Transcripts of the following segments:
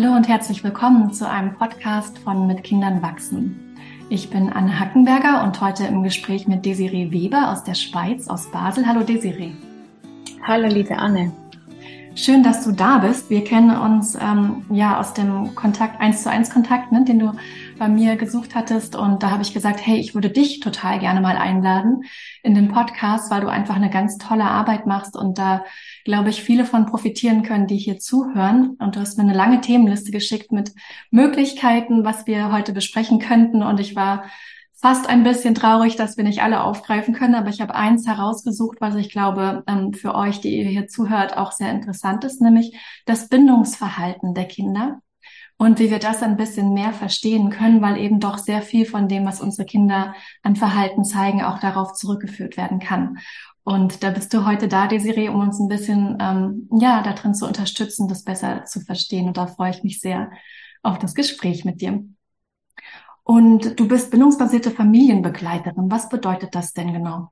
Hallo und herzlich willkommen zu einem Podcast von Mit Kindern wachsen. Ich bin Anne Hackenberger und heute im Gespräch mit Desiree Weber aus der Schweiz, aus Basel. Hallo Desiree. Hallo liebe Anne. Schön, dass du da bist. Wir kennen uns ähm, ja aus dem Kontakt, eins zu eins Kontakt, ne, den du bei mir gesucht hattest. Und da habe ich gesagt, hey, ich würde dich total gerne mal einladen in den Podcast, weil du einfach eine ganz tolle Arbeit machst und da, glaube ich, viele von profitieren können, die hier zuhören. Und du hast mir eine lange Themenliste geschickt mit Möglichkeiten, was wir heute besprechen könnten. Und ich war fast ein bisschen traurig, dass wir nicht alle aufgreifen können, aber ich habe eins herausgesucht, was ich glaube ähm, für euch, die ihr hier zuhört, auch sehr interessant ist, nämlich das Bindungsverhalten der Kinder und wie wir das ein bisschen mehr verstehen können, weil eben doch sehr viel von dem, was unsere Kinder an Verhalten zeigen, auch darauf zurückgeführt werden kann. Und da bist du heute da, Desiree, um uns ein bisschen ähm, ja darin zu unterstützen, das besser zu verstehen. Und da freue ich mich sehr auf das Gespräch mit dir. Und du bist bindungsbasierte Familienbegleiterin. Was bedeutet das denn genau?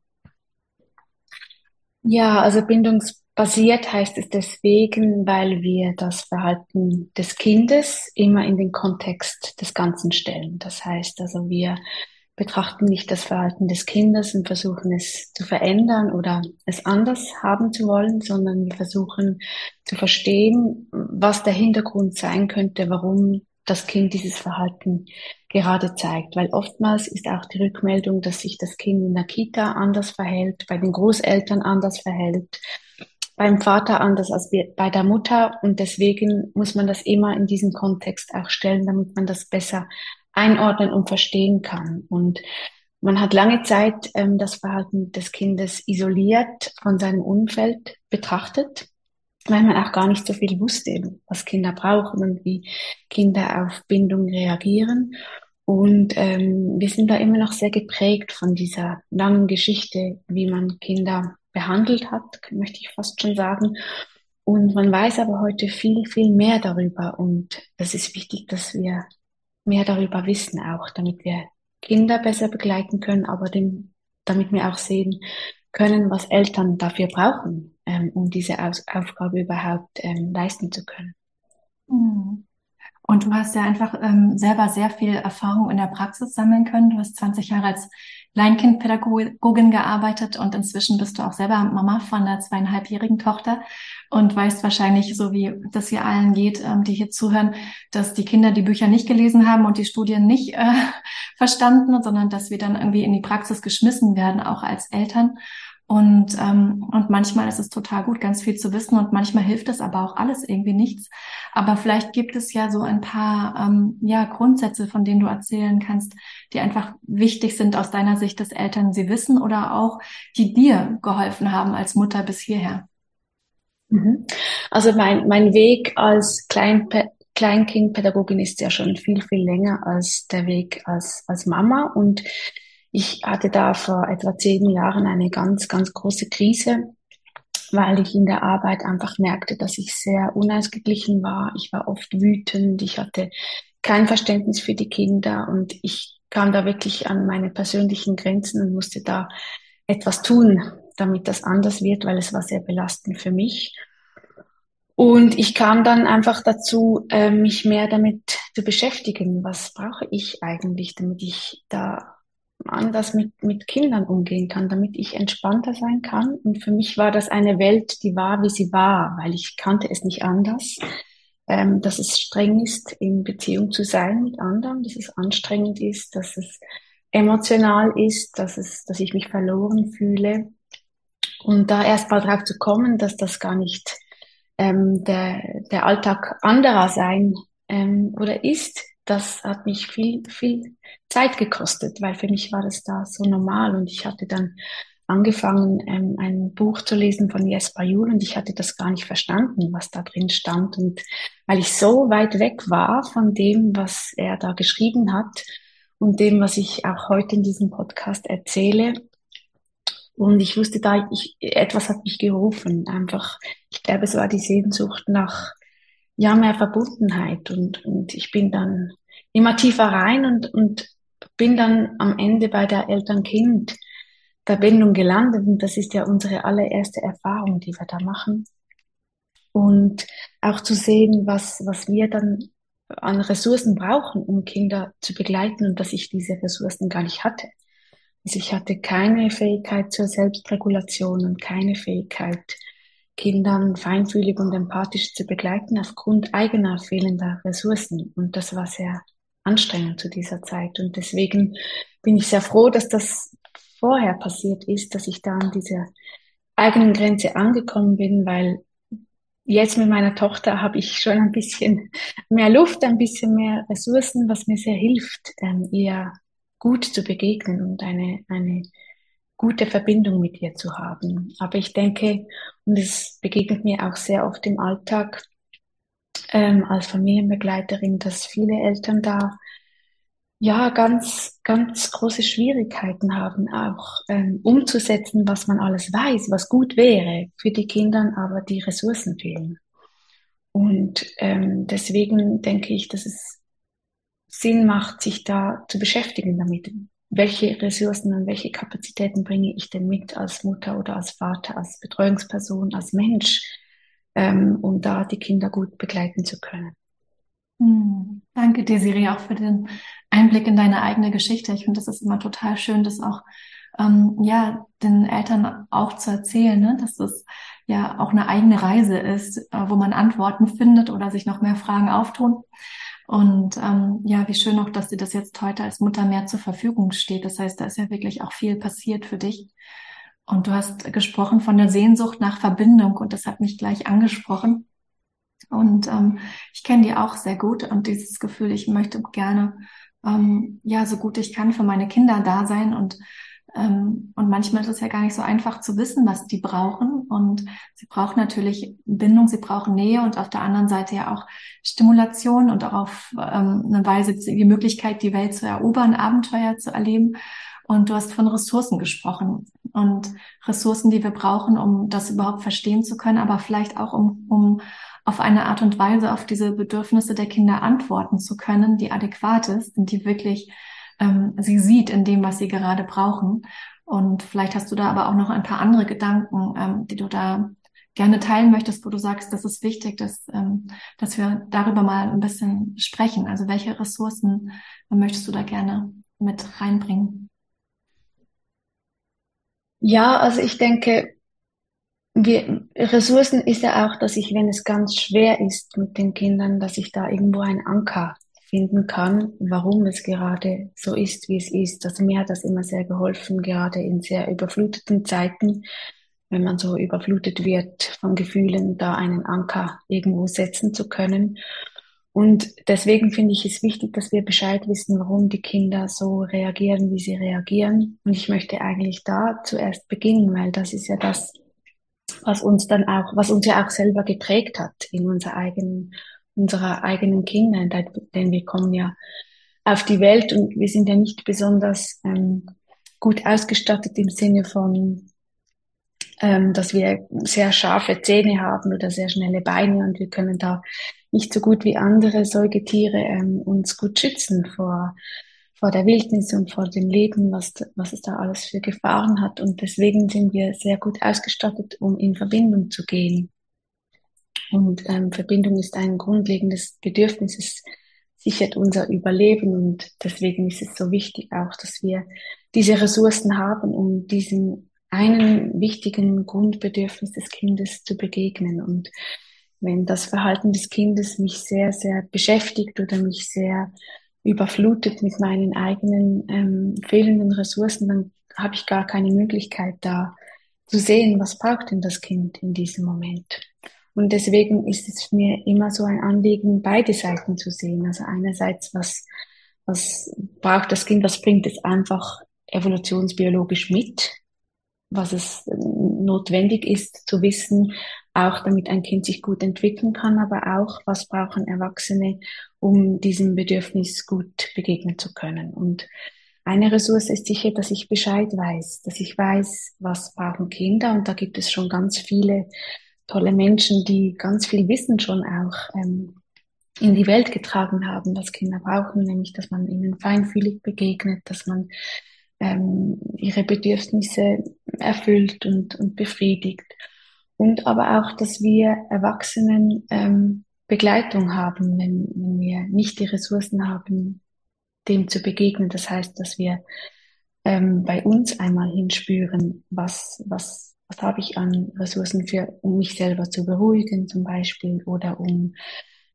Ja, also bindungsbasiert heißt es deswegen, weil wir das Verhalten des Kindes immer in den Kontext des Ganzen stellen. Das heißt also, wir betrachten nicht das Verhalten des Kindes und versuchen es zu verändern oder es anders haben zu wollen, sondern wir versuchen zu verstehen, was der Hintergrund sein könnte, warum das Kind dieses Verhalten gerade zeigt. Weil oftmals ist auch die Rückmeldung, dass sich das Kind in der Kita anders verhält, bei den Großeltern anders verhält, beim Vater anders als bei der Mutter. Und deswegen muss man das immer in diesen Kontext auch stellen, damit man das besser einordnen und verstehen kann. Und man hat lange Zeit ähm, das Verhalten des Kindes isoliert von seinem Umfeld betrachtet weil man auch gar nicht so viel wusste, was Kinder brauchen und wie Kinder auf Bindung reagieren. Und ähm, wir sind da immer noch sehr geprägt von dieser langen Geschichte, wie man Kinder behandelt hat, möchte ich fast schon sagen. Und man weiß aber heute viel, viel mehr darüber. Und das ist wichtig, dass wir mehr darüber wissen auch, damit wir Kinder besser begleiten können, aber dem, damit wir auch sehen können, was Eltern dafür brauchen, ähm, um diese Aus Aufgabe überhaupt ähm, leisten zu können. Mhm. Und du hast ja einfach ähm, selber sehr viel Erfahrung in der Praxis sammeln können. Du hast 20 Jahre als Kleinkindpädagogin gearbeitet und inzwischen bist du auch selber Mama von einer zweieinhalbjährigen Tochter und weißt wahrscheinlich, so wie das hier allen geht, ähm, die hier zuhören, dass die Kinder die Bücher nicht gelesen haben und die Studien nicht äh, verstanden, sondern dass wir dann irgendwie in die Praxis geschmissen werden, auch als Eltern. Und, ähm, und manchmal ist es total gut, ganz viel zu wissen und manchmal hilft es aber auch alles irgendwie nichts. Aber vielleicht gibt es ja so ein paar ähm, ja, Grundsätze, von denen du erzählen kannst, die einfach wichtig sind aus deiner Sicht, dass Eltern sie wissen oder auch die dir geholfen haben als Mutter bis hierher. Mhm. Also mein, mein Weg als Klein Kleinkindpädagogin ist ja schon viel, viel länger als der Weg als, als Mama und ich hatte da vor etwa zehn Jahren eine ganz, ganz große Krise, weil ich in der Arbeit einfach merkte, dass ich sehr unausgeglichen war. Ich war oft wütend, ich hatte kein Verständnis für die Kinder und ich kam da wirklich an meine persönlichen Grenzen und musste da etwas tun, damit das anders wird, weil es war sehr belastend für mich. Und ich kam dann einfach dazu, äh, mich mehr damit zu beschäftigen. Was brauche ich eigentlich, damit ich da anders mit, mit Kindern umgehen kann, damit ich entspannter sein kann. Und für mich war das eine Welt, die war, wie sie war, weil ich kannte es nicht anders. Ähm, dass es streng ist, in Beziehung zu sein mit anderen, dass es anstrengend ist, dass es emotional ist, dass es, dass ich mich verloren fühle. Und da erst mal drauf zu kommen, dass das gar nicht ähm, der, der Alltag anderer sein ähm, oder ist, das hat mich viel, viel Zeit gekostet, weil für mich war das da so normal und ich hatte dann angefangen, ähm, ein Buch zu lesen von Jesper Juhl und ich hatte das gar nicht verstanden, was da drin stand. Und weil ich so weit weg war von dem, was er da geschrieben hat und dem, was ich auch heute in diesem Podcast erzähle, und ich wusste da, ich, etwas hat mich gerufen, einfach, ich glaube, es war die Sehnsucht nach ja, mehr Verbundenheit und, und ich bin dann immer tiefer rein und, und bin dann am Ende bei der Eltern-Kind Verbindung gelandet und das ist ja unsere allererste Erfahrung, die wir da machen. Und auch zu sehen, was, was wir dann an Ressourcen brauchen, um Kinder zu begleiten und dass ich diese Ressourcen gar nicht hatte. Also ich hatte keine Fähigkeit zur Selbstregulation und keine Fähigkeit, Kindern feinfühlig und empathisch zu begleiten aufgrund eigener fehlender Ressourcen. Und das war sehr anstrengend zu dieser Zeit. Und deswegen bin ich sehr froh, dass das vorher passiert ist, dass ich da an dieser eigenen Grenze angekommen bin, weil jetzt mit meiner Tochter habe ich schon ein bisschen mehr Luft, ein bisschen mehr Ressourcen, was mir sehr hilft, ähm, ihr gut zu begegnen und eine, eine gute Verbindung mit ihr zu haben. Aber ich denke, und es begegnet mir auch sehr oft im Alltag ähm, als Familienbegleiterin, dass viele Eltern da ja ganz, ganz große Schwierigkeiten haben, auch ähm, umzusetzen, was man alles weiß, was gut wäre für die Kinder, aber die Ressourcen fehlen. Und ähm, deswegen denke ich, dass es Sinn macht, sich da zu beschäftigen damit. Welche Ressourcen und welche Kapazitäten bringe ich denn mit als Mutter oder als Vater, als Betreuungsperson, als Mensch, ähm, um da die Kinder gut begleiten zu können. Hm. Danke, Desiree, auch für den Einblick in deine eigene Geschichte. Ich finde, das ist immer total schön, das auch ähm, ja den Eltern auch zu erzählen, ne? dass es ja auch eine eigene Reise ist, äh, wo man Antworten findet oder sich noch mehr Fragen auftun. Und ähm, ja, wie schön auch, dass dir das jetzt heute als Mutter mehr zur Verfügung steht. Das heißt, da ist ja wirklich auch viel passiert für dich. Und du hast gesprochen von der Sehnsucht nach Verbindung und das hat mich gleich angesprochen. Und ähm, ich kenne die auch sehr gut und dieses Gefühl, ich möchte gerne ähm, ja so gut ich kann für meine Kinder da sein und und manchmal ist es ja gar nicht so einfach zu wissen, was die brauchen. Und sie brauchen natürlich Bindung, sie brauchen Nähe und auf der anderen Seite ja auch Stimulation und auch auf ähm, eine Weise die Möglichkeit, die Welt zu erobern, Abenteuer zu erleben. Und du hast von Ressourcen gesprochen und Ressourcen, die wir brauchen, um das überhaupt verstehen zu können, aber vielleicht auch um, um auf eine Art und Weise auf diese Bedürfnisse der Kinder antworten zu können, die adäquat ist und die wirklich ähm, sie sieht in dem, was sie gerade brauchen. Und vielleicht hast du da aber auch noch ein paar andere Gedanken, ähm, die du da gerne teilen möchtest, wo du sagst, das ist wichtig, dass, ähm, dass wir darüber mal ein bisschen sprechen. Also welche Ressourcen möchtest du da gerne mit reinbringen? Ja, also ich denke, Ressourcen ist ja auch, dass ich, wenn es ganz schwer ist mit den Kindern, dass ich da irgendwo einen Anker finden kann, warum es gerade so ist, wie es ist. Also mir hat das immer sehr geholfen, gerade in sehr überfluteten Zeiten, wenn man so überflutet wird von Gefühlen, da einen Anker irgendwo setzen zu können. Und deswegen finde ich es wichtig, dass wir Bescheid wissen, warum die Kinder so reagieren, wie sie reagieren. Und ich möchte eigentlich da zuerst beginnen, weil das ist ja das, was uns dann auch, was uns ja auch selber geprägt hat in unserer eigenen unserer eigenen Kinder, denn wir kommen ja auf die Welt und wir sind ja nicht besonders ähm, gut ausgestattet im Sinne von, ähm, dass wir sehr scharfe Zähne haben oder sehr schnelle Beine und wir können da nicht so gut wie andere Säugetiere ähm, uns gut schützen vor, vor der Wildnis und vor dem Leben, was, was es da alles für Gefahren hat. Und deswegen sind wir sehr gut ausgestattet, um in Verbindung zu gehen. Und ähm, Verbindung ist ein grundlegendes Bedürfnis, es sichert unser Überleben und deswegen ist es so wichtig auch, dass wir diese Ressourcen haben, um diesem einen wichtigen Grundbedürfnis des Kindes zu begegnen. Und wenn das Verhalten des Kindes mich sehr, sehr beschäftigt oder mich sehr überflutet mit meinen eigenen ähm, fehlenden Ressourcen, dann habe ich gar keine Möglichkeit da zu sehen, was braucht denn das Kind in diesem Moment. Und deswegen ist es mir immer so ein Anliegen, beide Seiten zu sehen. Also einerseits, was, was braucht das Kind, was bringt es einfach evolutionsbiologisch mit, was es notwendig ist zu wissen, auch damit ein Kind sich gut entwickeln kann, aber auch, was brauchen Erwachsene, um diesem Bedürfnis gut begegnen zu können. Und eine Ressource ist sicher, dass ich Bescheid weiß, dass ich weiß, was brauchen Kinder. Und da gibt es schon ganz viele tolle Menschen, die ganz viel Wissen schon auch ähm, in die Welt getragen haben, was Kinder brauchen, nämlich dass man ihnen feinfühlig begegnet, dass man ähm, ihre Bedürfnisse erfüllt und, und befriedigt. Und aber auch, dass wir Erwachsenen ähm, Begleitung haben, wenn, wenn wir nicht die Ressourcen haben, dem zu begegnen. Das heißt, dass wir ähm, bei uns einmal hinspüren, was, was, was habe ich an Ressourcen für, um mich selber zu beruhigen zum Beispiel oder um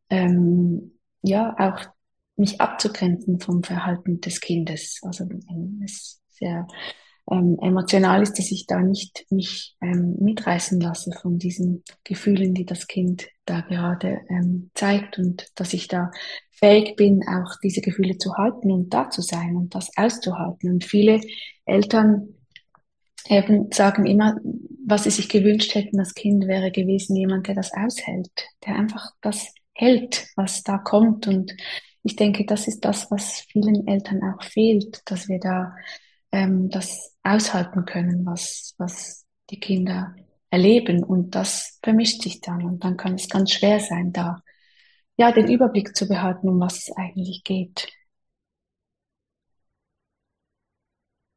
ähm, ja auch mich abzugrenzen vom Verhalten des Kindes. Also wenn es sehr ähm, emotional ist, dass ich da nicht mich ähm, mitreißen lasse von diesen Gefühlen, die das Kind da gerade ähm, zeigt und dass ich da fähig bin, auch diese Gefühle zu halten und da zu sein und das auszuhalten. Und viele Eltern eben sagen immer, was sie sich gewünscht hätten, das Kind wäre gewesen jemand, der das aushält, der einfach das hält, was da kommt. Und ich denke, das ist das, was vielen Eltern auch fehlt, dass wir da ähm, das aushalten können, was, was die Kinder erleben. Und das vermischt sich dann. Und dann kann es ganz schwer sein, da ja, den Überblick zu behalten, um was es eigentlich geht.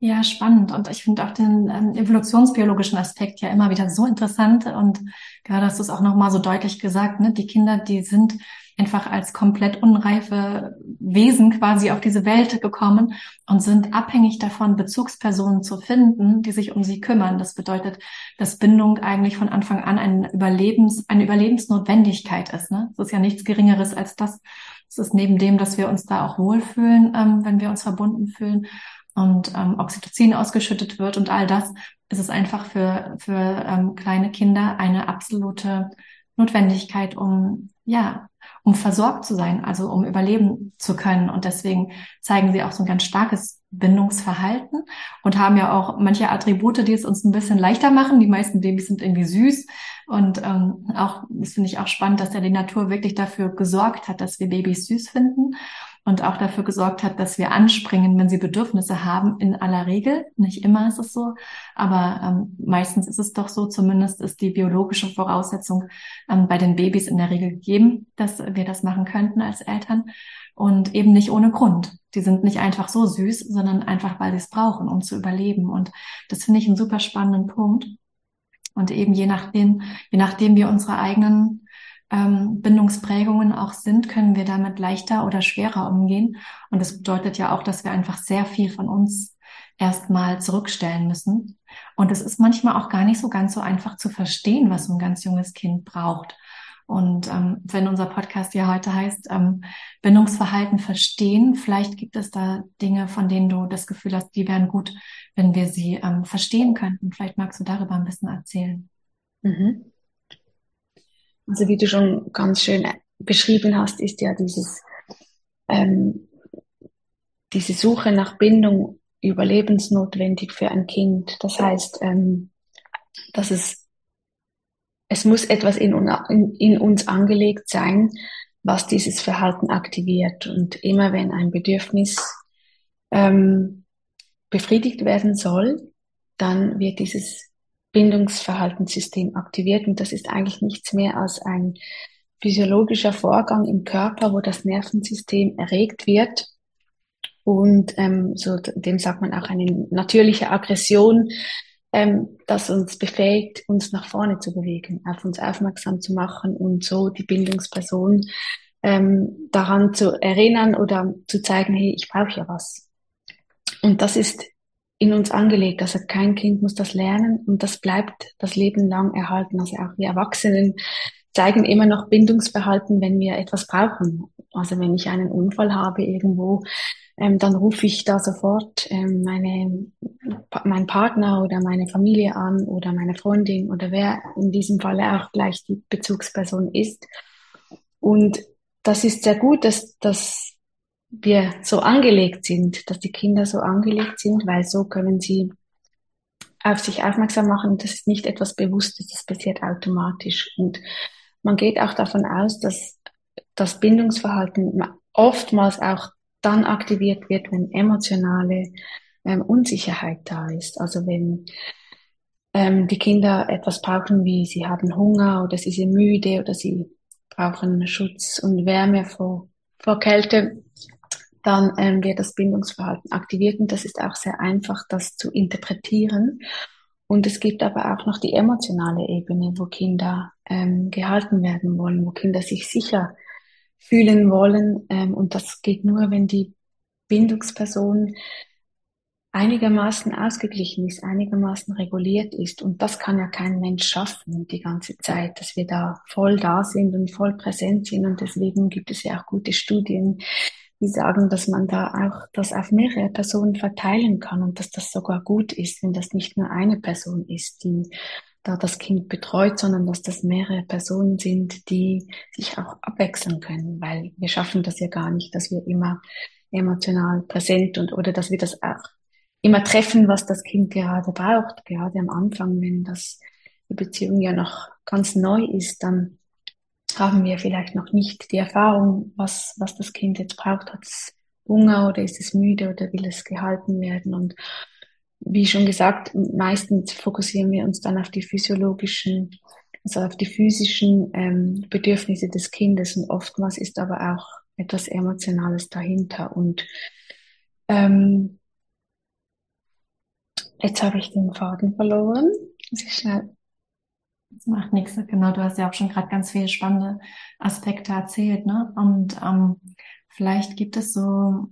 Ja, spannend. Und ich finde auch den ähm, evolutionsbiologischen Aspekt ja immer wieder so interessant. Und gerade hast du es auch nochmal so deutlich gesagt, ne? Die Kinder, die sind einfach als komplett unreife Wesen quasi auf diese Welt gekommen und sind abhängig davon, Bezugspersonen zu finden, die sich um sie kümmern. Das bedeutet, dass Bindung eigentlich von Anfang an ein Überlebens, eine Überlebensnotwendigkeit ist. Ne? Es ist ja nichts Geringeres als das. Es ist neben dem, dass wir uns da auch wohlfühlen, ähm, wenn wir uns verbunden fühlen und ähm, Oxytocin ausgeschüttet wird und all das, ist es einfach für, für ähm, kleine Kinder eine absolute Notwendigkeit, um ja um versorgt zu sein, also um überleben zu können. Und deswegen zeigen sie auch so ein ganz starkes Bindungsverhalten und haben ja auch manche Attribute, die es uns ein bisschen leichter machen. Die meisten Babys sind irgendwie süß. Und ähm, auch, das finde ich auch spannend, dass ja die Natur wirklich dafür gesorgt hat, dass wir Babys süß finden und auch dafür gesorgt hat, dass wir anspringen, wenn sie Bedürfnisse haben, in aller Regel. Nicht immer ist es so, aber ähm, meistens ist es doch so, zumindest ist die biologische Voraussetzung ähm, bei den Babys in der Regel gegeben, dass wir das machen könnten als Eltern und eben nicht ohne Grund. Die sind nicht einfach so süß, sondern einfach, weil sie es brauchen, um zu überleben. Und das finde ich einen super spannenden Punkt. Und eben je nachdem, je nachdem wir unsere eigenen ähm, Bindungsprägungen auch sind, können wir damit leichter oder schwerer umgehen. Und das bedeutet ja auch, dass wir einfach sehr viel von uns erstmal zurückstellen müssen. Und es ist manchmal auch gar nicht so ganz so einfach zu verstehen, was ein ganz junges Kind braucht. Und ähm, wenn unser Podcast ja heute heißt, ähm, Bindungsverhalten verstehen, vielleicht gibt es da Dinge, von denen du das Gefühl hast, die wären gut, wenn wir sie ähm, verstehen könnten. Vielleicht magst du darüber ein bisschen erzählen. Mhm. Also wie du schon ganz schön beschrieben hast, ist ja dieses, ähm, diese Suche nach Bindung überlebensnotwendig für ein Kind. Das heißt, ähm, dass es, es muss etwas in, in, in uns angelegt sein, was dieses Verhalten aktiviert. Und immer wenn ein Bedürfnis ähm, befriedigt werden soll, dann wird dieses Bindungsverhaltenssystem aktiviert. Und das ist eigentlich nichts mehr als ein physiologischer Vorgang im Körper, wo das Nervensystem erregt wird. Und ähm, so dem sagt man auch eine natürliche Aggression, ähm, das uns befähigt, uns nach vorne zu bewegen, auf uns aufmerksam zu machen und so die Bindungsperson ähm, daran zu erinnern oder zu zeigen, hey, ich brauche ja was. Und das ist in uns angelegt. Also kein Kind muss das lernen und das bleibt das Leben lang erhalten. Also auch wir Erwachsenen zeigen immer noch Bindungsverhalten, wenn wir etwas brauchen. Also wenn ich einen Unfall habe irgendwo, ähm, dann rufe ich da sofort ähm, meine, meinen Partner oder meine Familie an oder meine Freundin oder wer in diesem Falle auch gleich die Bezugsperson ist. Und das ist sehr gut, dass, dass wir so angelegt sind, dass die Kinder so angelegt sind, weil so können sie auf sich aufmerksam machen. Das ist nicht etwas Bewusstes, das passiert automatisch. Und man geht auch davon aus, dass das Bindungsverhalten oftmals auch dann aktiviert wird, wenn emotionale ähm, Unsicherheit da ist. Also wenn ähm, die Kinder etwas brauchen, wie sie haben Hunger oder sie sind müde oder sie brauchen Schutz und Wärme vor, vor Kälte, dann ähm, wird das Bindungsverhalten aktiviert und das ist auch sehr einfach, das zu interpretieren. Und es gibt aber auch noch die emotionale Ebene, wo Kinder ähm, gehalten werden wollen, wo Kinder sich sicher fühlen wollen. Ähm, und das geht nur, wenn die Bindungsperson einigermaßen ausgeglichen ist, einigermaßen reguliert ist. Und das kann ja kein Mensch schaffen die ganze Zeit, dass wir da voll da sind und voll präsent sind. Und deswegen gibt es ja auch gute Studien, die sagen, dass man da auch das auf mehrere Personen verteilen kann und dass das sogar gut ist, wenn das nicht nur eine Person ist, die da das Kind betreut, sondern dass das mehrere Personen sind, die sich auch abwechseln können, weil wir schaffen das ja gar nicht, dass wir immer emotional präsent und oder dass wir das auch immer treffen, was das Kind gerade braucht. Gerade am Anfang, wenn das die Beziehung ja noch ganz neu ist, dann haben wir vielleicht noch nicht die Erfahrung, was, was das Kind jetzt braucht. Hat es Hunger oder ist es müde oder will es gehalten werden? Und wie schon gesagt, meistens fokussieren wir uns dann auf die physiologischen, also auf die physischen ähm, Bedürfnisse des Kindes und oftmals ist aber auch etwas Emotionales dahinter. Und ähm, jetzt habe ich den Faden verloren. Muss ich schnell das macht nichts. Genau, du hast ja auch schon gerade ganz viele spannende Aspekte erzählt, ne? Und ähm, vielleicht gibt es so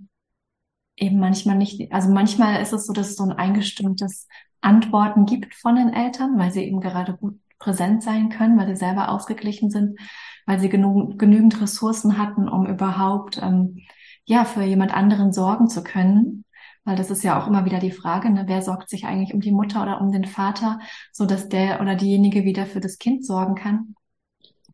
eben manchmal nicht, also manchmal ist es so, dass es so ein eingestimmtes Antworten gibt von den Eltern, weil sie eben gerade gut präsent sein können, weil sie selber ausgeglichen sind, weil sie genug, genügend Ressourcen hatten, um überhaupt ähm, ja für jemand anderen sorgen zu können. Weil das ist ja auch immer wieder die Frage, ne, wer sorgt sich eigentlich um die Mutter oder um den Vater, so dass der oder diejenige wieder für das Kind sorgen kann.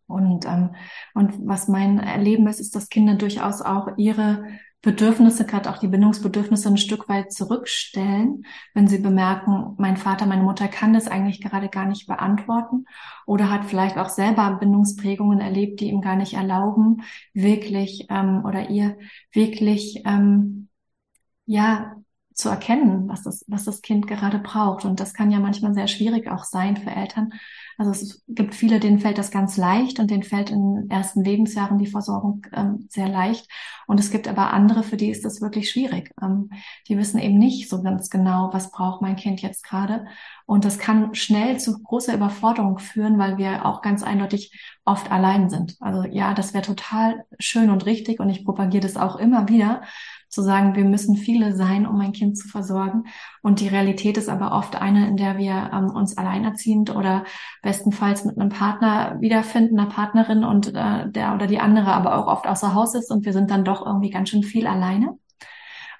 Und, ähm, und was mein Erleben ist, ist, dass Kinder durchaus auch ihre Bedürfnisse, gerade auch die Bindungsbedürfnisse ein Stück weit zurückstellen, wenn sie bemerken, mein Vater, meine Mutter kann das eigentlich gerade gar nicht beantworten oder hat vielleicht auch selber Bindungsprägungen erlebt, die ihm gar nicht erlauben, wirklich ähm, oder ihr wirklich ähm, ja zu erkennen, was das, was das Kind gerade braucht. Und das kann ja manchmal sehr schwierig auch sein für Eltern. Also es gibt viele, denen fällt das ganz leicht und denen fällt in den ersten Lebensjahren die Versorgung ähm, sehr leicht. Und es gibt aber andere, für die ist das wirklich schwierig. Ähm, die wissen eben nicht so ganz genau, was braucht mein Kind jetzt gerade. Und das kann schnell zu großer Überforderung führen, weil wir auch ganz eindeutig oft allein sind. Also ja, das wäre total schön und richtig und ich propagiere das auch immer wieder zu sagen, wir müssen viele sein, um ein Kind zu versorgen. Und die Realität ist aber oft eine, in der wir ähm, uns alleinerziehend oder bestenfalls mit einem Partner wiederfinden, einer Partnerin und äh, der oder die andere aber auch oft außer Haus ist und wir sind dann doch irgendwie ganz schön viel alleine.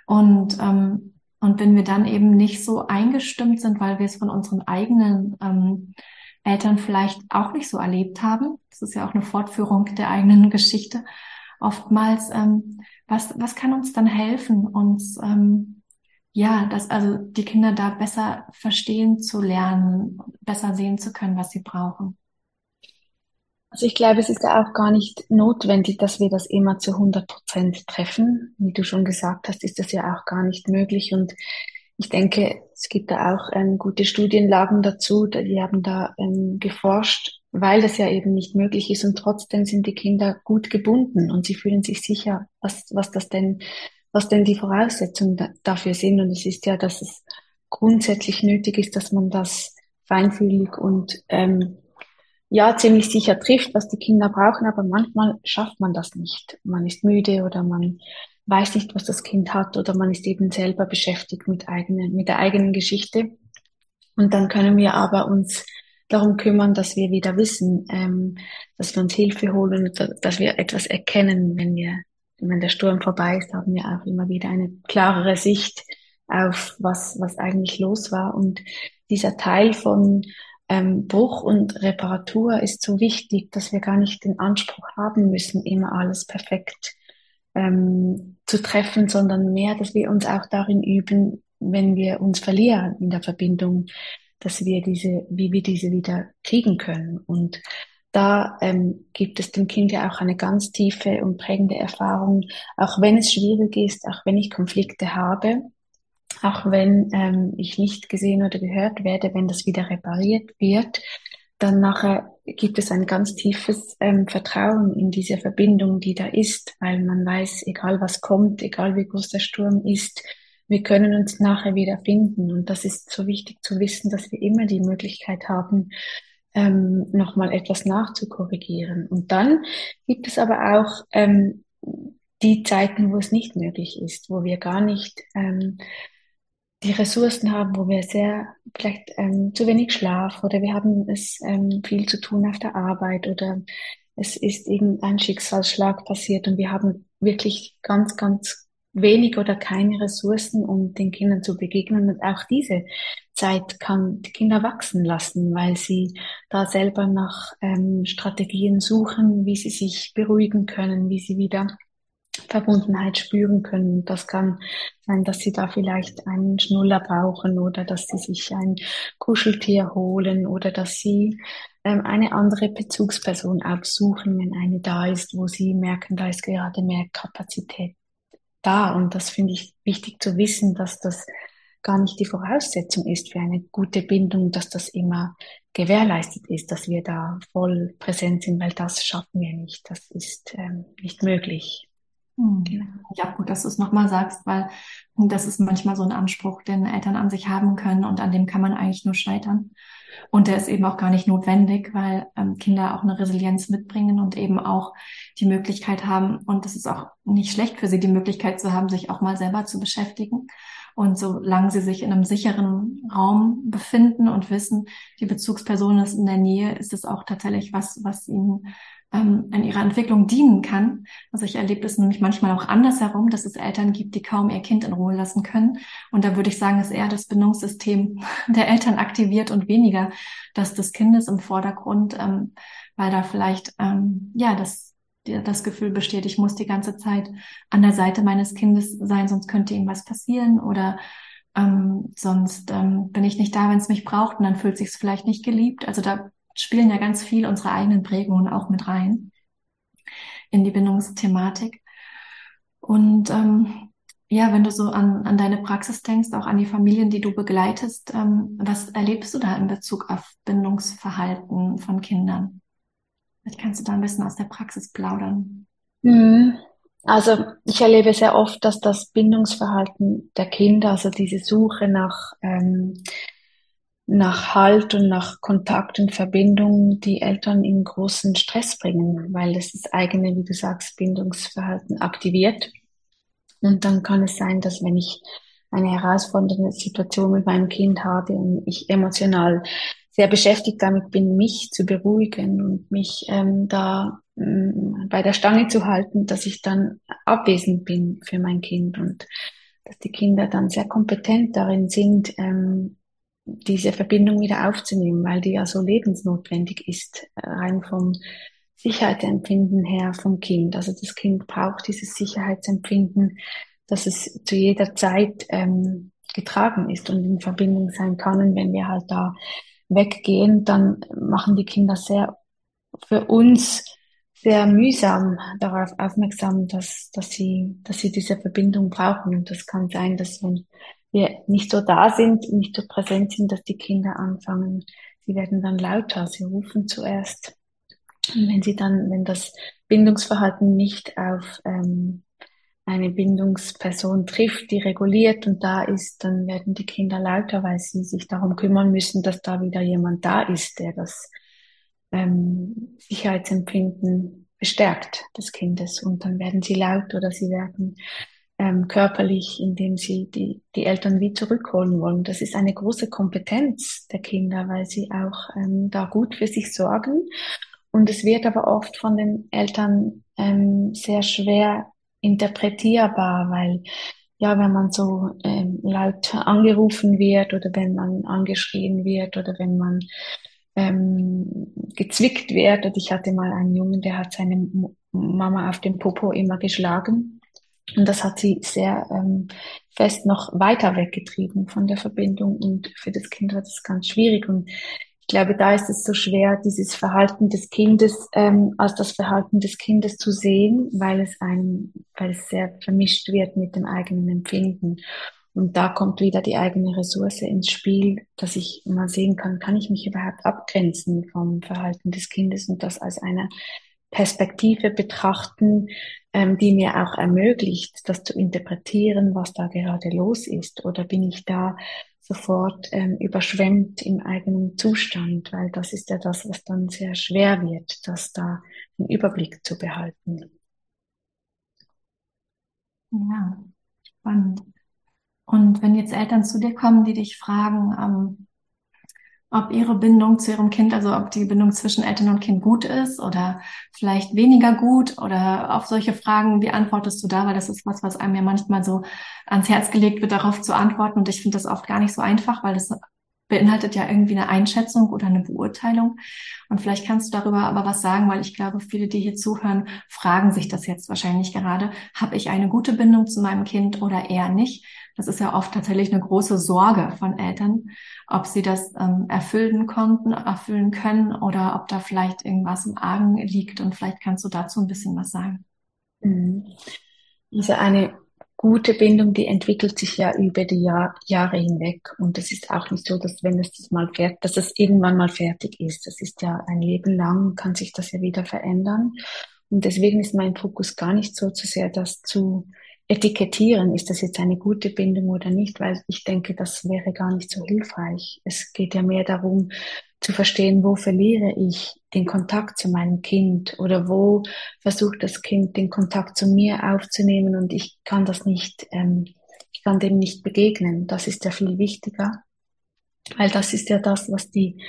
Und ähm, und wenn wir dann eben nicht so eingestimmt sind, weil wir es von unseren eigenen ähm, Eltern vielleicht auch nicht so erlebt haben, das ist ja auch eine Fortführung der eigenen Geschichte, oftmals ähm, was, was kann uns dann helfen, uns ähm, ja, dass also die Kinder da besser verstehen zu lernen, besser sehen zu können, was sie brauchen? Also ich glaube, es ist ja auch gar nicht notwendig, dass wir das immer zu 100 Prozent treffen. Wie du schon gesagt hast, ist das ja auch gar nicht möglich. Und ich denke, es gibt da auch ähm, gute Studienlagen dazu. Die haben da ähm, geforscht, weil das ja eben nicht möglich ist und trotzdem sind die Kinder gut gebunden und sie fühlen sich sicher, was, was das denn, was denn die Voraussetzungen da, dafür sind. Und es ist ja, dass es grundsätzlich nötig ist, dass man das feinfühlig und ähm, ja ziemlich sicher trifft, was die Kinder brauchen, aber manchmal schafft man das nicht. Man ist müde oder man weiß nicht, was das Kind hat oder man ist eben selber beschäftigt mit eigenen, mit der eigenen Geschichte. Und dann können wir aber uns darum kümmern, dass wir wieder wissen, ähm, dass wir uns Hilfe holen, dass wir etwas erkennen, wenn wir, wenn der Sturm vorbei ist, haben wir auch immer wieder eine klarere Sicht auf was, was eigentlich los war. Und dieser Teil von ähm, Bruch und Reparatur ist so wichtig, dass wir gar nicht den Anspruch haben müssen, immer alles perfekt ähm, zu treffen, sondern mehr, dass wir uns auch darin üben, wenn wir uns verlieren in der Verbindung, dass wir diese, wie wir diese wieder kriegen können. Und da ähm, gibt es dem Kind ja auch eine ganz tiefe und prägende Erfahrung, auch wenn es schwierig ist, auch wenn ich Konflikte habe, auch wenn ähm, ich nicht gesehen oder gehört werde, wenn das wieder repariert wird, dann nachher gibt es ein ganz tiefes ähm, Vertrauen in diese Verbindung, die da ist, weil man weiß, egal was kommt, egal wie groß der Sturm ist, wir können uns nachher wieder finden. Und das ist so wichtig zu wissen, dass wir immer die Möglichkeit haben, ähm, nochmal etwas nachzukorrigieren. Und dann gibt es aber auch ähm, die Zeiten, wo es nicht möglich ist, wo wir gar nicht ähm, die Ressourcen haben, wo wir sehr vielleicht ähm, zu wenig Schlaf oder wir haben es ähm, viel zu tun auf der Arbeit oder es ist irgendein Schicksalsschlag passiert und wir haben wirklich ganz, ganz wenig oder keine Ressourcen, um den Kindern zu begegnen. Und auch diese Zeit kann die Kinder wachsen lassen, weil sie da selber nach ähm, Strategien suchen, wie sie sich beruhigen können, wie sie wieder Verbundenheit spüren können. Das kann sein, dass sie da vielleicht einen Schnuller brauchen oder dass sie sich ein Kuscheltier holen oder dass sie ähm, eine andere Bezugsperson aufsuchen, wenn eine da ist, wo sie merken, da ist gerade mehr Kapazität da. Und das finde ich wichtig zu wissen, dass das gar nicht die Voraussetzung ist für eine gute Bindung, dass das immer gewährleistet ist, dass wir da voll präsent sind, weil das schaffen wir nicht. Das ist ähm, nicht möglich. Hm. Genau. Ja, gut, dass du es nochmal sagst, weil das ist manchmal so ein Anspruch, den Eltern an sich haben können und an dem kann man eigentlich nur scheitern. Und der ist eben auch gar nicht notwendig, weil ähm, Kinder auch eine Resilienz mitbringen und eben auch die Möglichkeit haben, und das ist auch nicht schlecht für sie, die Möglichkeit zu haben, sich auch mal selber zu beschäftigen. Und solange sie sich in einem sicheren Raum befinden und wissen, die Bezugsperson ist in der Nähe, ist es auch tatsächlich was, was ihnen ähm, in ihrer Entwicklung dienen kann. Also ich erlebe es nämlich manchmal auch andersherum, dass es Eltern gibt, die kaum ihr Kind in Ruhe lassen können. Und da würde ich sagen, ist eher das Bindungssystem der Eltern aktiviert und weniger das des Kindes im Vordergrund, ähm, weil da vielleicht ähm, ja das das Gefühl besteht, ich muss die ganze Zeit an der Seite meines Kindes sein, sonst könnte ihm was passieren oder ähm, sonst ähm, bin ich nicht da, wenn es mich braucht und dann fühlt sich es vielleicht nicht geliebt. Also da spielen ja ganz viel unsere eigenen Prägungen auch mit rein in die Bindungsthematik. Und ähm, ja, wenn du so an, an deine Praxis denkst, auch an die Familien, die du begleitest, ähm, was erlebst du da in Bezug auf Bindungsverhalten von Kindern? Vielleicht kannst du da ein bisschen aus der Praxis plaudern. Mhm. Also ich erlebe sehr oft, dass das Bindungsverhalten der Kinder, also diese Suche nach ähm, nach Halt und nach Kontakt und Verbindung die Eltern in großen Stress bringen, weil es das eigene, wie du sagst, Bindungsverhalten aktiviert. Und dann kann es sein, dass wenn ich eine herausfordernde Situation mit meinem Kind habe und ich emotional sehr beschäftigt damit bin, mich zu beruhigen und mich ähm, da ähm, bei der Stange zu halten, dass ich dann abwesend bin für mein Kind und dass die Kinder dann sehr kompetent darin sind, ähm, diese Verbindung wieder aufzunehmen, weil die ja so lebensnotwendig ist, äh, rein vom Sicherheitsempfinden her vom Kind. Also das Kind braucht dieses Sicherheitsempfinden, dass es zu jeder Zeit ähm, getragen ist und in Verbindung sein kann. Und wenn wir halt da weggehen, dann machen die Kinder sehr für uns sehr mühsam darauf aufmerksam, dass, dass sie, dass sie diese Verbindung brauchen. Und das kann sein, dass wenn wir nicht so da sind, nicht so präsent sind, dass die Kinder anfangen, sie werden dann lauter, sie rufen zuerst. Und wenn sie dann, wenn das Bindungsverhalten nicht auf ähm, eine Bindungsperson trifft, die reguliert und da ist, dann werden die Kinder lauter, weil sie sich darum kümmern müssen, dass da wieder jemand da ist, der das ähm, Sicherheitsempfinden bestärkt des Kindes. Und dann werden sie laut oder sie werden ähm, körperlich, indem sie die, die Eltern wie zurückholen wollen. Das ist eine große Kompetenz der Kinder, weil sie auch ähm, da gut für sich sorgen. Und es wird aber oft von den Eltern ähm, sehr schwer interpretierbar, weil ja, wenn man so ähm, laut angerufen wird oder wenn man angeschrien wird oder wenn man ähm, gezwickt wird. Und ich hatte mal einen Jungen, der hat seine Mama auf den Popo immer geschlagen. Und das hat sie sehr ähm, fest noch weiter weggetrieben von der Verbindung. Und für das Kind war das ganz schwierig. Und ich glaube, da ist es so schwer, dieses Verhalten des Kindes ähm, als das Verhalten des Kindes zu sehen, weil es einem, weil es sehr vermischt wird mit dem eigenen Empfinden. Und da kommt wieder die eigene Ressource ins Spiel, dass ich mal sehen kann, kann ich mich überhaupt abgrenzen vom Verhalten des Kindes und das als eine Perspektive betrachten, ähm, die mir auch ermöglicht, das zu interpretieren, was da gerade los ist? Oder bin ich da sofort ähm, überschwemmt im eigenen Zustand? Weil das ist ja das, was dann sehr schwer wird, das da einen Überblick zu behalten. Ja, spannend. Und wenn jetzt Eltern zu dir kommen, die dich fragen, ähm, ob ihre Bindung zu ihrem Kind, also ob die Bindung zwischen Eltern und Kind gut ist oder vielleicht weniger gut oder auf solche Fragen, wie antwortest du da? Weil das ist was, was einem ja manchmal so ans Herz gelegt wird, darauf zu antworten. Und ich finde das oft gar nicht so einfach, weil das beinhaltet ja irgendwie eine Einschätzung oder eine Beurteilung. Und vielleicht kannst du darüber aber was sagen, weil ich glaube, viele, die hier zuhören, fragen sich das jetzt wahrscheinlich gerade. Habe ich eine gute Bindung zu meinem Kind oder eher nicht? Das ist ja oft tatsächlich eine große Sorge von Eltern, ob sie das ähm, erfüllen konnten, erfüllen können oder ob da vielleicht irgendwas im Argen liegt. Und vielleicht kannst du dazu ein bisschen was sagen. Also eine gute Bindung, die entwickelt sich ja über die Jahr, Jahre hinweg. Und es ist auch nicht so, dass wenn es das mal fertig, dass es irgendwann mal fertig ist. Das ist ja ein Leben lang, kann sich das ja wieder verändern. Und deswegen ist mein Fokus gar nicht so zu sehr, das zu etikettieren, ist das jetzt eine gute Bindung oder nicht, weil ich denke, das wäre gar nicht so hilfreich. Es geht ja mehr darum, zu verstehen, wo verliere ich den Kontakt zu meinem Kind oder wo versucht das Kind den Kontakt zu mir aufzunehmen und ich kann das nicht, ähm, ich kann dem nicht begegnen. Das ist ja viel wichtiger, weil das ist ja das, was die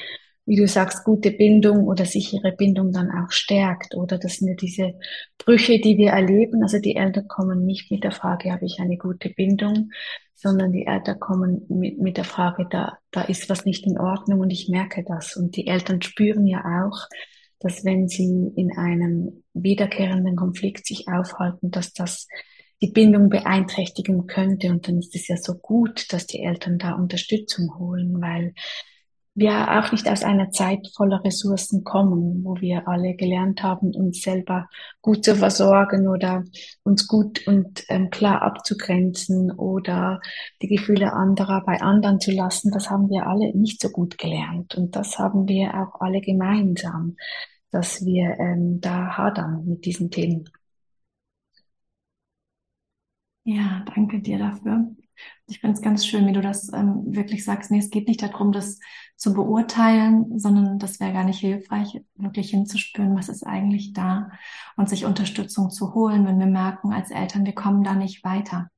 wie du sagst, gute Bindung oder sichere Bindung dann auch stärkt. Oder das sind ja diese Brüche, die wir erleben. Also die Eltern kommen nicht mit der Frage, habe ich eine gute Bindung, sondern die Eltern kommen mit, mit der Frage, da, da ist was nicht in Ordnung und ich merke das. Und die Eltern spüren ja auch, dass wenn sie in einem wiederkehrenden Konflikt sich aufhalten, dass das die Bindung beeinträchtigen könnte. Und dann ist es ja so gut, dass die Eltern da Unterstützung holen, weil wir auch nicht aus einer Zeit voller Ressourcen kommen, wo wir alle gelernt haben, uns selber gut zu versorgen oder uns gut und ähm, klar abzugrenzen oder die Gefühle anderer bei anderen zu lassen. Das haben wir alle nicht so gut gelernt und das haben wir auch alle gemeinsam, dass wir ähm, da hadern mit diesen Themen. Ja, danke dir dafür. Ich finde es ganz schön, wie du das ähm, wirklich sagst. Nee, es geht nicht darum, das zu beurteilen, sondern das wäre gar nicht hilfreich, wirklich hinzuspüren, was ist eigentlich da und sich Unterstützung zu holen, wenn wir merken als Eltern, wir kommen da nicht weiter.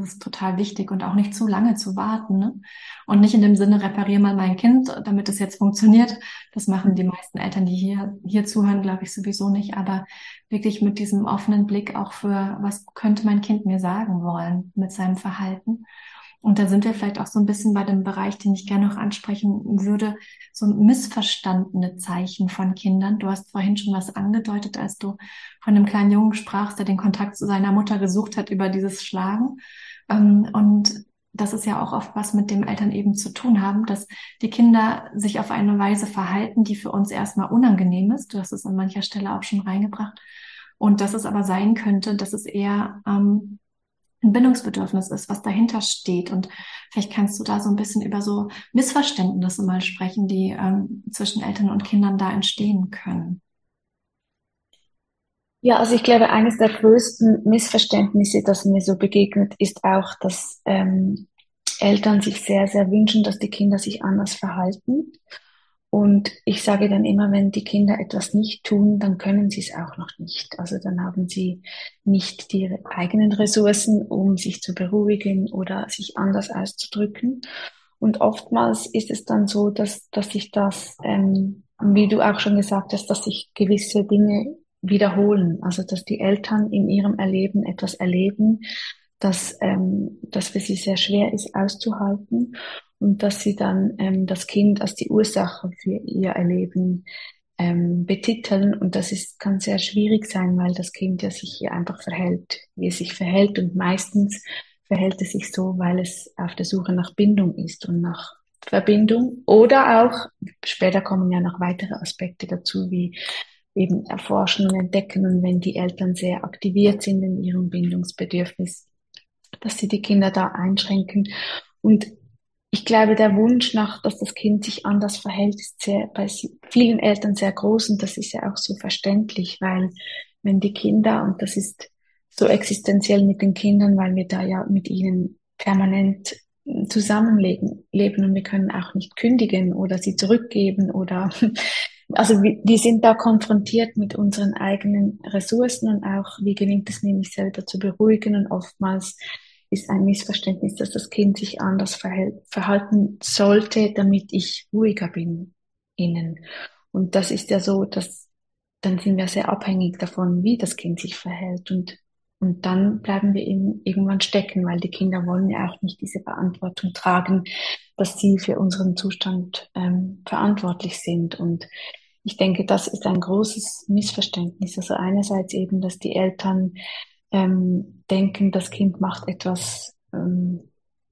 Das ist total wichtig und auch nicht zu lange zu warten. Ne? Und nicht in dem Sinne, repariere mal mein Kind, damit es jetzt funktioniert. Das machen die meisten Eltern, die hier, hier zuhören, glaube ich sowieso nicht. Aber wirklich mit diesem offenen Blick auch für, was könnte mein Kind mir sagen wollen mit seinem Verhalten. Und da sind wir vielleicht auch so ein bisschen bei dem Bereich, den ich gerne noch ansprechen würde, so missverstandene Zeichen von Kindern. Du hast vorhin schon was angedeutet, als du von einem kleinen Jungen sprachst, der den Kontakt zu seiner Mutter gesucht hat über dieses Schlagen. Ähm, und das ist ja auch oft was mit dem Eltern eben zu tun haben, dass die Kinder sich auf eine Weise verhalten, die für uns erstmal unangenehm ist. Du hast es an mancher Stelle auch schon reingebracht. Und dass es aber sein könnte, dass es eher ähm, ein Bindungsbedürfnis ist, was dahinter steht. Und vielleicht kannst du da so ein bisschen über so Missverständnisse mal sprechen, die ähm, zwischen Eltern und Kindern da entstehen können. Ja, also ich glaube, eines der größten Missverständnisse, das mir so begegnet, ist auch, dass ähm, Eltern sich sehr, sehr wünschen, dass die Kinder sich anders verhalten. Und ich sage dann immer, wenn die Kinder etwas nicht tun, dann können sie es auch noch nicht. Also dann haben sie nicht die eigenen Ressourcen, um sich zu beruhigen oder sich anders auszudrücken. Und oftmals ist es dann so, dass, dass sich das, ähm, wie du auch schon gesagt hast, dass sich gewisse Dinge wiederholen. Also dass die Eltern in ihrem Erleben etwas erleben, das, ähm, das für sie sehr schwer ist auszuhalten und dass sie dann ähm, das Kind als die Ursache für ihr Erleben ähm, betiteln. Und das ist, kann sehr schwierig sein, weil das Kind ja sich hier einfach verhält, wie es sich verhält. Und meistens verhält es sich so, weil es auf der Suche nach Bindung ist und nach Verbindung. Oder auch, später kommen ja noch weitere Aspekte dazu, wie eben erforschen und entdecken. Und wenn die Eltern sehr aktiviert sind in ihrem Bindungsbedürfnis, dass sie die Kinder da einschränken. Und ich glaube, der Wunsch nach, dass das Kind sich anders verhält, ist sehr, bei vielen Eltern sehr groß und das ist ja auch so verständlich, weil wenn die Kinder, und das ist so existenziell mit den Kindern, weil wir da ja mit ihnen permanent zusammenleben leben und wir können auch nicht kündigen oder sie zurückgeben oder also wir, sind da konfrontiert mit unseren eigenen Ressourcen und auch wie gelingt es mir, mich selber zu beruhigen und oftmals ist ein Missverständnis, dass das Kind sich anders verhalten sollte, damit ich ruhiger bin innen. Und das ist ja so, dass dann sind wir sehr abhängig davon, wie das Kind sich verhält. Und, und dann bleiben wir eben irgendwann stecken, weil die Kinder wollen ja auch nicht diese Verantwortung tragen, dass sie für unseren Zustand ähm, verantwortlich sind. Und ich denke, das ist ein großes Missverständnis. Also einerseits eben, dass die Eltern ähm, denken, das Kind macht etwas, ähm,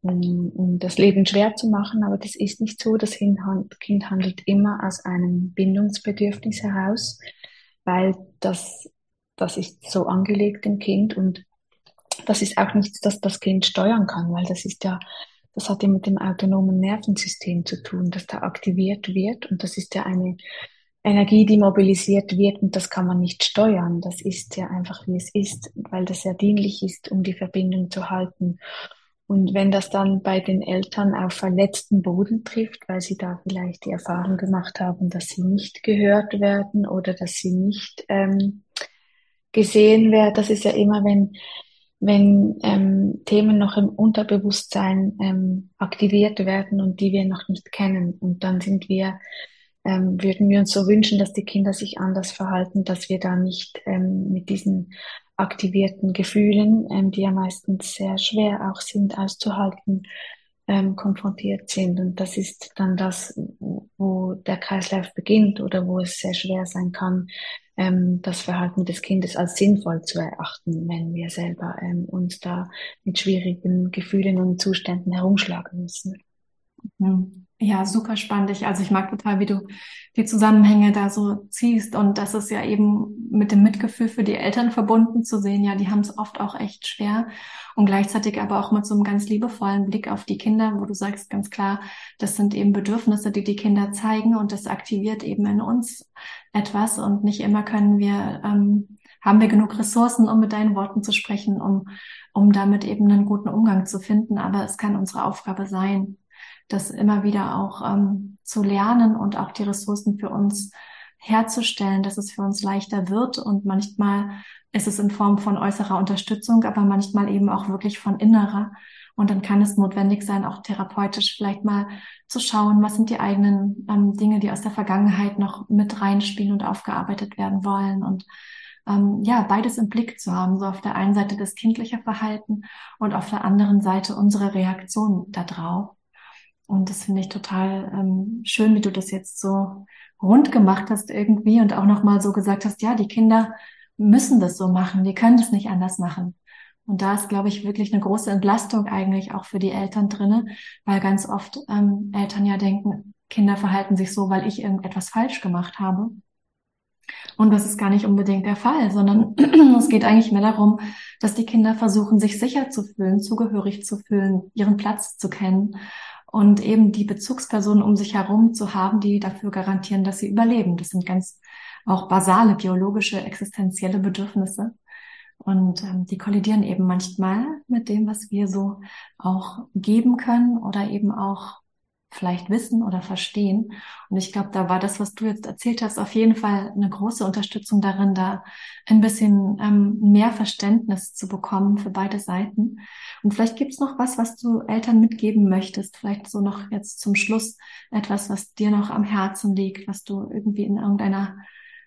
um, um das Leben schwer zu machen, aber das ist nicht so. Das Kind handelt immer aus einem Bindungsbedürfnis heraus, weil das, das ist so angelegt im Kind. Und das ist auch nichts, das das Kind steuern kann, weil das ist ja, das hat ja mit dem autonomen Nervensystem zu tun, das da aktiviert wird. Und das ist ja eine Energie, die mobilisiert wird und das kann man nicht steuern. Das ist ja einfach, wie es ist, weil das ja dienlich ist, um die Verbindung zu halten. Und wenn das dann bei den Eltern auf verletzten Boden trifft, weil sie da vielleicht die Erfahrung gemacht haben, dass sie nicht gehört werden oder dass sie nicht ähm, gesehen werden, das ist ja immer, wenn, wenn ähm, Themen noch im Unterbewusstsein ähm, aktiviert werden und die wir noch nicht kennen. Und dann sind wir ähm, würden wir uns so wünschen, dass die Kinder sich anders verhalten, dass wir da nicht ähm, mit diesen aktivierten Gefühlen, ähm, die ja meistens sehr schwer auch sind auszuhalten, ähm, konfrontiert sind. Und das ist dann das, wo der Kreislauf beginnt oder wo es sehr schwer sein kann, ähm, das Verhalten des Kindes als sinnvoll zu erachten, wenn wir selber ähm, uns da mit schwierigen Gefühlen und Zuständen herumschlagen müssen. Mhm. Ja, super spannend. Ich, also ich mag total, wie du die Zusammenhänge da so ziehst und das ist ja eben mit dem Mitgefühl für die Eltern verbunden zu sehen. Ja, die haben es oft auch echt schwer und gleichzeitig aber auch mit so einem ganz liebevollen Blick auf die Kinder, wo du sagst ganz klar, das sind eben Bedürfnisse, die die Kinder zeigen und das aktiviert eben in uns etwas und nicht immer können wir, ähm, haben wir genug Ressourcen, um mit deinen Worten zu sprechen, um, um damit eben einen guten Umgang zu finden. Aber es kann unsere Aufgabe sein das immer wieder auch ähm, zu lernen und auch die Ressourcen für uns herzustellen, dass es für uns leichter wird. Und manchmal ist es in Form von äußerer Unterstützung, aber manchmal eben auch wirklich von innerer. Und dann kann es notwendig sein, auch therapeutisch vielleicht mal zu schauen, was sind die eigenen ähm, Dinge, die aus der Vergangenheit noch mit reinspielen und aufgearbeitet werden wollen. Und ähm, ja, beides im Blick zu haben. So auf der einen Seite das kindliche Verhalten und auf der anderen Seite unsere Reaktion darauf. Und das finde ich total ähm, schön, wie du das jetzt so rund gemacht hast irgendwie und auch nochmal so gesagt hast, ja, die Kinder müssen das so machen, die können das nicht anders machen. Und da ist, glaube ich, wirklich eine große Entlastung eigentlich auch für die Eltern drinne, weil ganz oft ähm, Eltern ja denken, Kinder verhalten sich so, weil ich irgendetwas falsch gemacht habe. Und das ist gar nicht unbedingt der Fall, sondern es geht eigentlich mehr darum, dass die Kinder versuchen, sich sicher zu fühlen, zugehörig zu fühlen, ihren Platz zu kennen und eben die Bezugspersonen um sich herum zu haben, die dafür garantieren, dass sie überleben. Das sind ganz auch basale biologische, existenzielle Bedürfnisse. Und ähm, die kollidieren eben manchmal mit dem, was wir so auch geben können oder eben auch vielleicht wissen oder verstehen. Und ich glaube, da war das, was du jetzt erzählt hast, auf jeden Fall eine große Unterstützung darin, da ein bisschen ähm, mehr Verständnis zu bekommen für beide Seiten. Und vielleicht gibt's noch was, was du Eltern mitgeben möchtest. Vielleicht so noch jetzt zum Schluss etwas, was dir noch am Herzen liegt, was du irgendwie in irgendeiner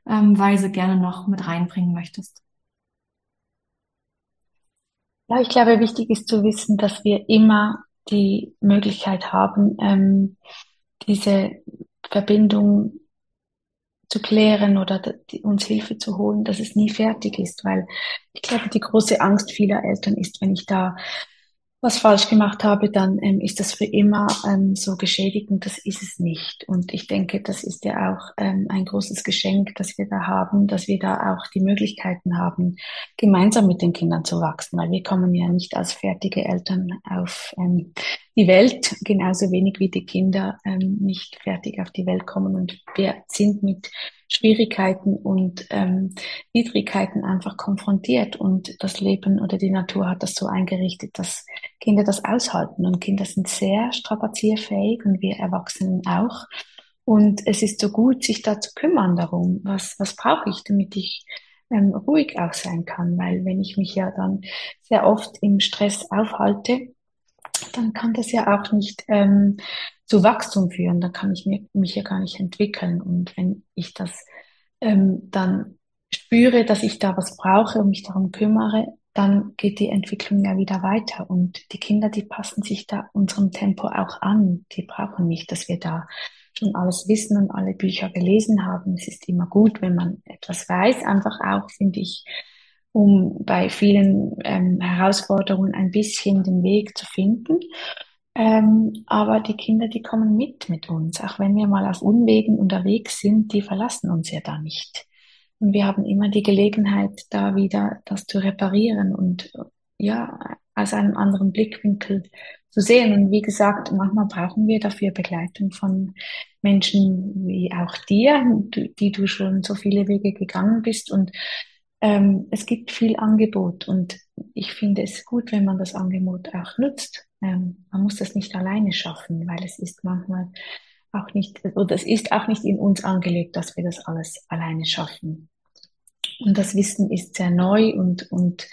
ähm, Weise gerne noch mit reinbringen möchtest. Ja, ich glaube, wichtig ist zu wissen, dass wir immer die Möglichkeit haben, ähm, diese Verbindung zu klären oder die, uns Hilfe zu holen, dass es nie fertig ist, weil ich glaube, die große Angst vieler Eltern ist, wenn ich da was falsch gemacht habe, dann ähm, ist das für immer ähm, so geschädigt und das ist es nicht. Und ich denke, das ist ja auch ähm, ein großes Geschenk, das wir da haben, dass wir da auch die Möglichkeiten haben, gemeinsam mit den Kindern zu wachsen, weil wir kommen ja nicht als fertige Eltern auf ähm, die Welt, genauso wenig wie die Kinder ähm, nicht fertig auf die Welt kommen. Und wir sind mit Schwierigkeiten und ähm, Widrigkeiten einfach konfrontiert. Und das Leben oder die Natur hat das so eingerichtet, dass Kinder das aushalten. Und Kinder sind sehr strapazierfähig und wir Erwachsenen auch. Und es ist so gut, sich da zu kümmern darum, was, was brauche ich, damit ich ähm, ruhig auch sein kann. Weil wenn ich mich ja dann sehr oft im Stress aufhalte, dann kann das ja auch nicht ähm, zu Wachstum führen. Da kann ich mir, mich ja gar nicht entwickeln. Und wenn ich das ähm, dann spüre, dass ich da was brauche und mich darum kümmere, dann geht die Entwicklung ja wieder weiter. Und die Kinder, die passen sich da unserem Tempo auch an. Die brauchen nicht, dass wir da schon alles wissen und alle Bücher gelesen haben. Es ist immer gut, wenn man etwas weiß, einfach auch, finde ich, um bei vielen ähm, Herausforderungen ein bisschen den Weg zu finden. Ähm, aber die Kinder, die kommen mit mit uns. Auch wenn wir mal auf Unwegen unterwegs sind, die verlassen uns ja da nicht. Und wir haben immer die Gelegenheit, da wieder das zu reparieren und ja, aus einem anderen Blickwinkel zu sehen. Und wie gesagt, manchmal brauchen wir dafür Begleitung von Menschen wie auch dir, die du schon so viele Wege gegangen bist. Und ähm, es gibt viel Angebot und ich finde es gut, wenn man das Angebot auch nutzt. Ähm, man muss das nicht alleine schaffen, weil es ist manchmal auch nicht, oder es ist auch nicht in uns angelegt, dass wir das alles alleine schaffen. Und das Wissen ist sehr neu und, und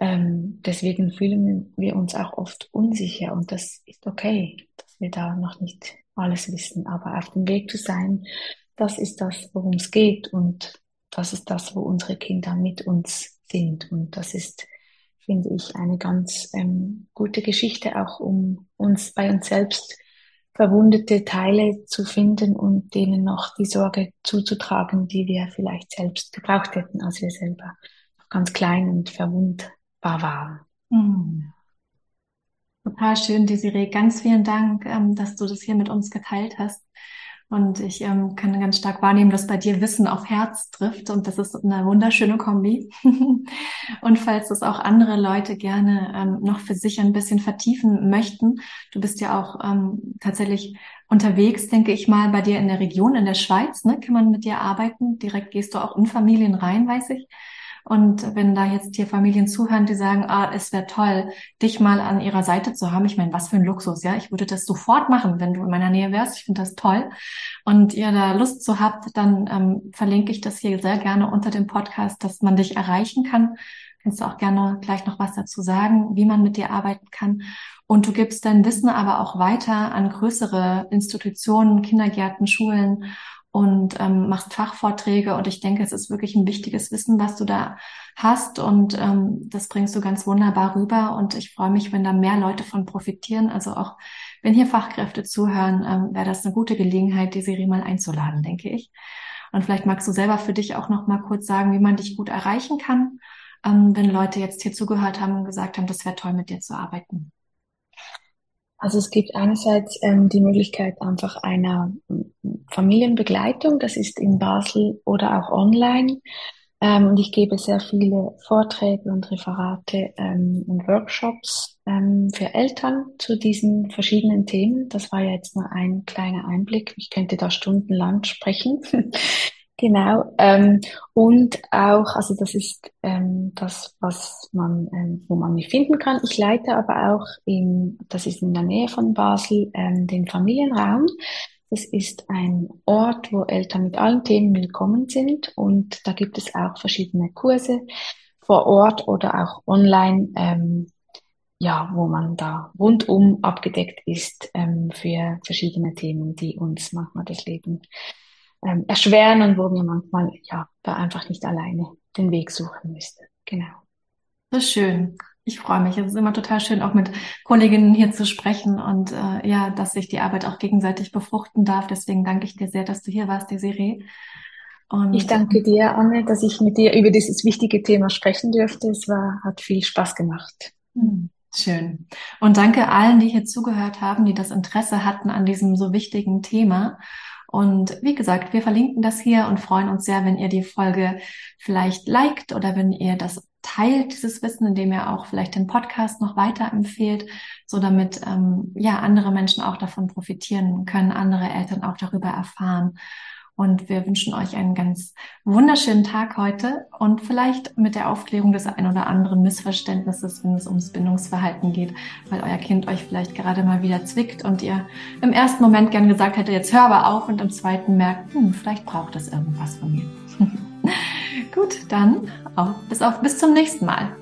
ähm, deswegen fühlen wir uns auch oft unsicher und das ist okay, dass wir da noch nicht alles wissen. Aber auf dem Weg zu sein, das ist das, worum es geht und das ist das, wo unsere Kinder mit uns sind. Und das ist, finde ich, eine ganz ähm, gute Geschichte, auch um uns bei uns selbst verwundete Teile zu finden und denen noch die Sorge zuzutragen, die wir vielleicht selbst gebraucht hätten, als wir selber noch ganz klein und verwundbar waren. Mhm. Total schön, Desiree. Ganz vielen Dank, ähm, dass du das hier mit uns geteilt hast. Und ich ähm, kann ganz stark wahrnehmen, dass bei dir Wissen auf Herz trifft und das ist eine wunderschöne Kombi. und falls das auch andere Leute gerne ähm, noch für sich ein bisschen vertiefen möchten, du bist ja auch ähm, tatsächlich unterwegs, denke ich mal, bei dir in der Region, in der Schweiz, ne, kann man mit dir arbeiten. Direkt gehst du auch in Familien rein, weiß ich. Und wenn da jetzt hier Familien zuhören, die sagen, ah, es wäre toll, dich mal an ihrer Seite zu haben. Ich meine, was für ein Luxus, ja. Ich würde das sofort machen, wenn du in meiner Nähe wärst. Ich finde das toll. Und ihr da Lust zu habt, dann ähm, verlinke ich das hier sehr gerne unter dem Podcast, dass man dich erreichen kann. Kannst du auch gerne gleich noch was dazu sagen, wie man mit dir arbeiten kann. Und du gibst dein Wissen aber auch weiter an größere Institutionen, Kindergärten, Schulen und ähm, machst Fachvorträge. Und ich denke, es ist wirklich ein wichtiges Wissen, was du da hast. Und ähm, das bringst du ganz wunderbar rüber. Und ich freue mich, wenn da mehr Leute von profitieren. Also auch wenn hier Fachkräfte zuhören, ähm, wäre das eine gute Gelegenheit, die Serie mal einzuladen, denke ich. Und vielleicht magst du selber für dich auch noch mal kurz sagen, wie man dich gut erreichen kann, ähm, wenn Leute jetzt hier zugehört haben und gesagt haben, das wäre toll, mit dir zu arbeiten. Also es gibt einerseits ähm, die Möglichkeit einfach einer Familienbegleitung, das ist in Basel oder auch online. Ähm, und ich gebe sehr viele Vorträge und Referate ähm, und Workshops ähm, für Eltern zu diesen verschiedenen Themen. Das war ja jetzt nur ein kleiner Einblick. Ich könnte da stundenlang sprechen. Genau. Ähm, und auch, also das ist ähm, das, was man, ähm, wo man mich finden kann. Ich leite aber auch in, das ist in der Nähe von Basel, ähm, den Familienraum. Das ist ein Ort, wo Eltern mit allen Themen willkommen sind und da gibt es auch verschiedene Kurse vor Ort oder auch online, ähm, ja, wo man da rundum abgedeckt ist ähm, für verschiedene Themen, die uns manchmal das Leben ähm, erschweren und wo wir manchmal ja da einfach nicht alleine den Weg suchen müssen. Genau. Das ist schön. Ich freue mich. Es ist immer total schön, auch mit Kolleginnen hier zu sprechen und äh, ja, dass sich die Arbeit auch gegenseitig befruchten darf. Deswegen danke ich dir sehr, dass du hier warst, Desiree. Und ich danke dir, Anne, dass ich mit dir über dieses wichtige Thema sprechen dürfte. Es war, hat viel Spaß gemacht. Hm, schön. Und danke allen, die hier zugehört haben, die das Interesse hatten an diesem so wichtigen Thema. Und wie gesagt, wir verlinken das hier und freuen uns sehr, wenn ihr die Folge vielleicht liked oder wenn ihr das teilt, dieses Wissen, indem ihr auch vielleicht den Podcast noch weiterempfehlt, so damit ähm, ja andere Menschen auch davon profitieren können, andere Eltern auch darüber erfahren. Und wir wünschen euch einen ganz wunderschönen Tag heute und vielleicht mit der Aufklärung des ein oder anderen Missverständnisses, wenn es ums Bindungsverhalten geht, weil euer Kind euch vielleicht gerade mal wieder zwickt und ihr im ersten Moment gern gesagt hättet, jetzt hör aber auf und im zweiten merkt, hm, vielleicht braucht es irgendwas von mir. Gut, dann auf, bis auf bis zum nächsten Mal.